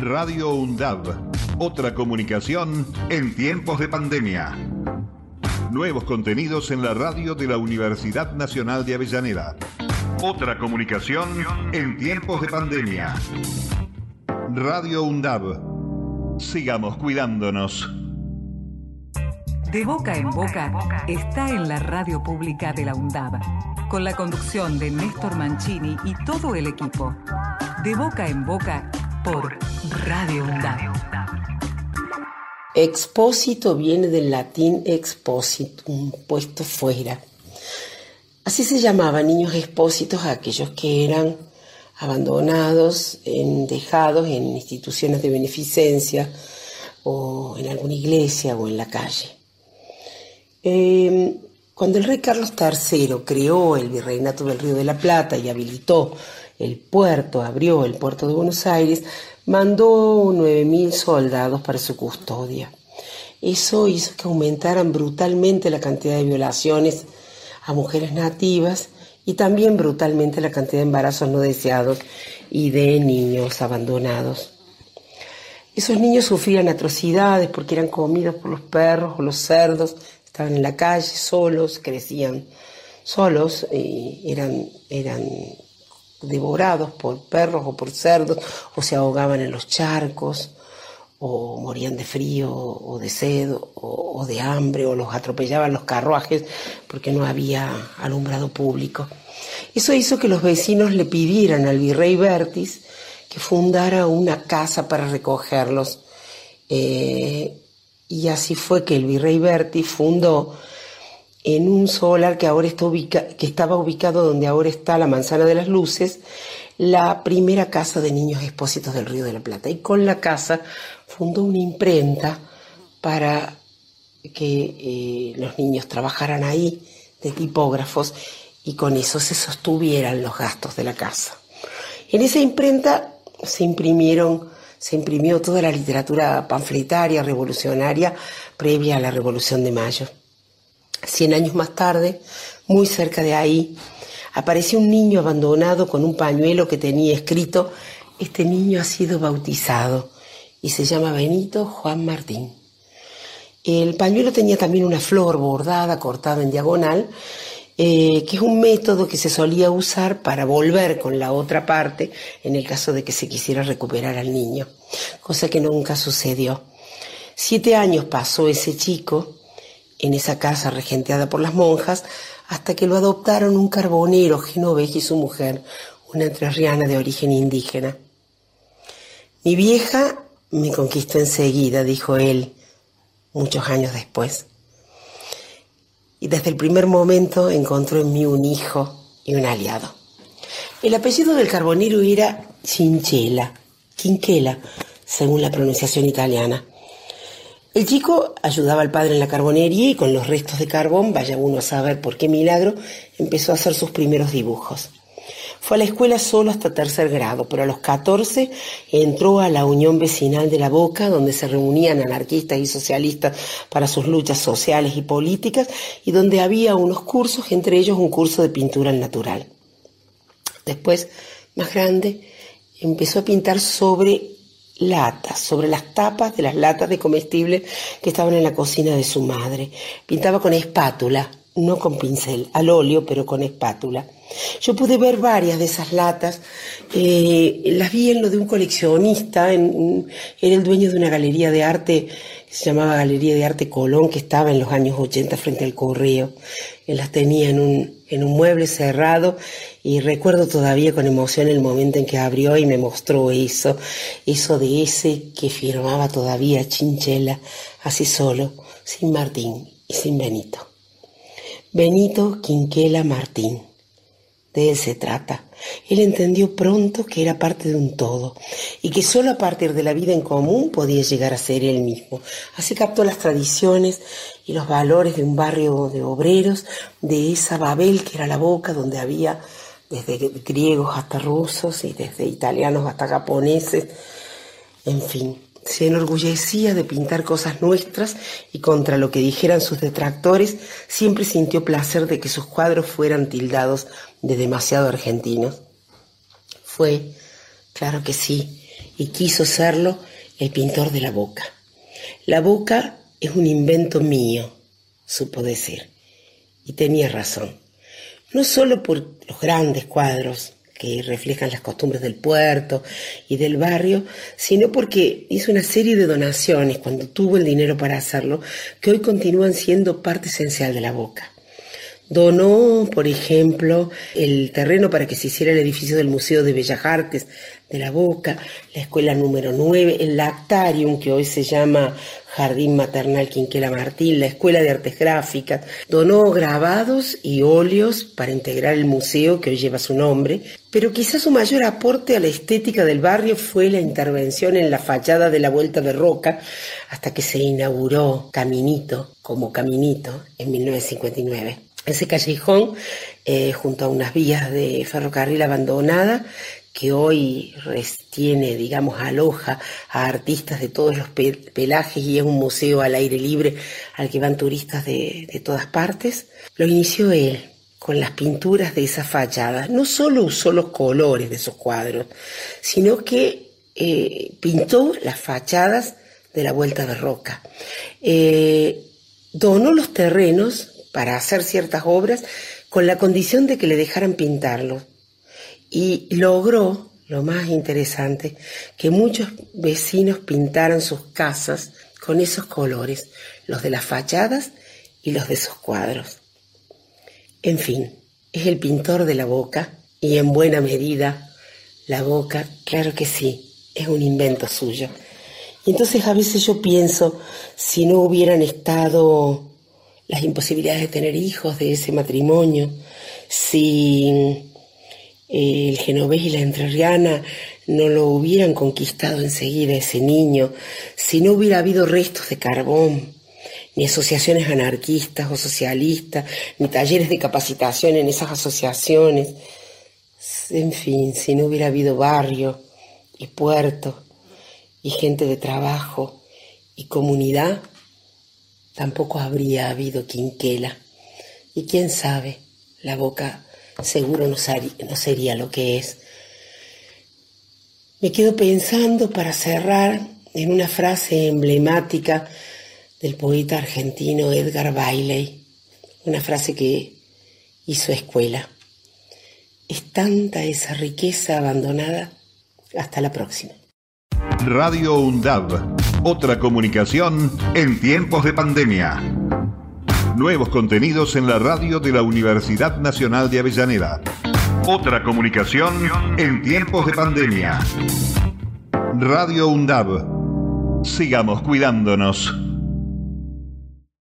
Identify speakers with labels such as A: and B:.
A: Radio UNDAB. Otra comunicación en tiempos de pandemia. Nuevos contenidos en la radio de la Universidad Nacional de Avellaneda. Otra comunicación en tiempos de pandemia. Radio UNDAB. Sigamos cuidándonos.
B: De boca en boca está en la radio pública de la UNDAB, con la conducción de Néstor Mancini y todo el equipo. De boca en boca por Radio.
C: Expósito viene del latín expositum, puesto fuera. Así se llamaban niños expósitos a aquellos que eran abandonados, dejados en instituciones de beneficencia o en alguna iglesia o en la calle. Em, cuando el rey Carlos III creó el virreinato del Río de la Plata y habilitó el puerto, abrió el puerto de Buenos Aires, mandó 9.000 soldados para su custodia. Eso hizo que aumentaran brutalmente la cantidad de violaciones a mujeres nativas y también brutalmente la cantidad de embarazos no deseados y de niños abandonados. Esos niños sufrían atrocidades porque eran comidos por los perros o los cerdos, estaban en la calle solos, crecían solos y eran, eran devorados por perros o por cerdos o se ahogaban en los charcos o morían de frío o de sed o, de hambre o los atropellaban los carruajes porque no había alumbrado público. Eso hizo que los vecinos le pidieran al virrey Bertis que fundara una casa para recogerlos. Eh, y así fue que el virrey Bertis fundó en un solar que ahora está que estaba ubicado donde ahora está la Manzana de las Luces, la primera casa de niños expósitos del Río de la Plata. Y con la casa fundó una imprenta para que eh, los niños trabajaran ahí de tipógrafos y con eso se sostuvieran los gastos de la casa. En esa imprenta se imprimieron, se imprimió toda la literatura panfletaria revolucionaria previa a la Revolución de Mayo. Cien años más tarde, muy cerca de ahí, apareció un niño abandonado con un pañuelo que tenía escrito, este niño ha sido bautizado y se llama Benito Juan Martín. El pañuelo tenía también una flor bordada, cortada en diagonal, eh, que es un método que se solía usar para volver con la otra parte en el caso de que se quisiera recuperar al niño, cosa que nunca sucedió. Siete años pasó ese chico en esa casa regenteada por las monjas hasta que lo adoptaron un carbonero genovés y su mujer, una entrerriana de origen indígena. Mi vieja me conquistó enseguida, dijo él, muchos años después. Y desde el primer momento encontró en mí un hijo y un aliado. El apellido del carbonero era Chinchela, Quinquela, según la pronunciación italiana. El chico ayudaba al padre en la carbonería y con los restos de carbón, vaya uno a saber por qué milagro, empezó a hacer sus primeros dibujos. Fue a la escuela solo hasta tercer grado, pero a los 14 entró a la Unión Vecinal de la Boca, donde se reunían anarquistas y socialistas para sus luchas sociales y políticas, y donde había unos cursos, entre ellos un curso de pintura natural. Después, más grande, empezó a pintar sobre latas, sobre las tapas de las latas de comestibles que estaban en la cocina de su madre. Pintaba con espátula, no con pincel, al óleo, pero con espátula. Yo pude ver varias de esas latas, eh, las vi en lo de un coleccionista, era el dueño de una galería de arte que se llamaba Galería de Arte Colón, que estaba en los años 80 frente al correo. Él las tenía en un, en un mueble cerrado y recuerdo todavía con emoción el momento en que abrió y me mostró eso, eso de ese que firmaba todavía Chinchela, así solo, sin Martín y sin Benito. Benito Quinquela Martín. De él se trata. Él entendió pronto que era parte de un todo y que solo a partir de la vida en común podía llegar a ser él mismo. Así captó las tradiciones y los valores de un barrio de obreros, de esa Babel que era la boca donde había desde griegos hasta rusos y desde italianos hasta japoneses, en fin, se enorgullecía de pintar cosas nuestras y contra lo que dijeran sus detractores, siempre sintió placer de que sus cuadros fueran tildados de demasiado argentinos. Fue, claro que sí, y quiso serlo el pintor de la boca. La boca es un invento mío, supo decir. Y tenía razón. No solo por los grandes cuadros que reflejan las costumbres del puerto y del barrio, sino porque hizo una serie de donaciones cuando tuvo el dinero para hacerlo, que hoy continúan siendo parte esencial de la boca. Donó, por ejemplo, el terreno para que se hiciera el edificio del Museo de Bellas Artes de la Boca, la escuela número 9, el Lactarium, que hoy se llama Jardín Maternal Quinquela Martín, la Escuela de Artes Gráficas. Donó grabados y óleos para integrar el museo que hoy lleva su nombre, pero quizás su mayor aporte a la estética del barrio fue la intervención en la fachada de la Vuelta de Roca hasta que se inauguró Caminito como Caminito en 1959 ese callejón, eh, junto a unas vías de ferrocarril abandonada, que hoy tiene, digamos, aloja a artistas de todos los pelajes y es un museo al aire libre al que van turistas de, todas partes, lo inició él con las pinturas de esas fachadas. No solo usó los colores de esos cuadros, sino que eh, pintó las fachadas de la Vuelta de Roca. Eh, donó los terrenos para hacer ciertas obras con la condición de que le dejaran pintarlo. Y logró, lo más interesante, que muchos vecinos pintaran sus casas con esos colores, los de las fachadas y los de sus cuadros. En fin, es el pintor de la boca y en buena medida la boca, claro que sí, es un invento suyo. Y entonces a veces yo pienso, si no hubieran estado las imposibilidades de tener hijos de ese matrimonio, si eh, el genovés y la entrerriana no lo hubieran conquistado enseguida ese niño, si no hubiera habido restos de carbón, ni asociaciones anarquistas o socialistas, ni talleres de capacitación en esas asociaciones, en fin, si no hubiera habido barrio y puerto y gente de trabajo y comunidad, tampoco habría habido quinquela. Y quién sabe, la boca seguro no, sería lo que es. Me quedo pensando para cerrar en una frase emblemática del poeta argentino Edgar Bailey, una frase que hizo escuela. Es tanta esa riqueza abandonada. Hasta la próxima.
A: Radio UNDAB otra comunicación en tiempos de pandemia. Nuevos contenidos en la radio de la Universidad Nacional de Avellaneda. Otra comunicación en tiempos de pandemia. Radio UNDAB. Sigamos cuidándonos.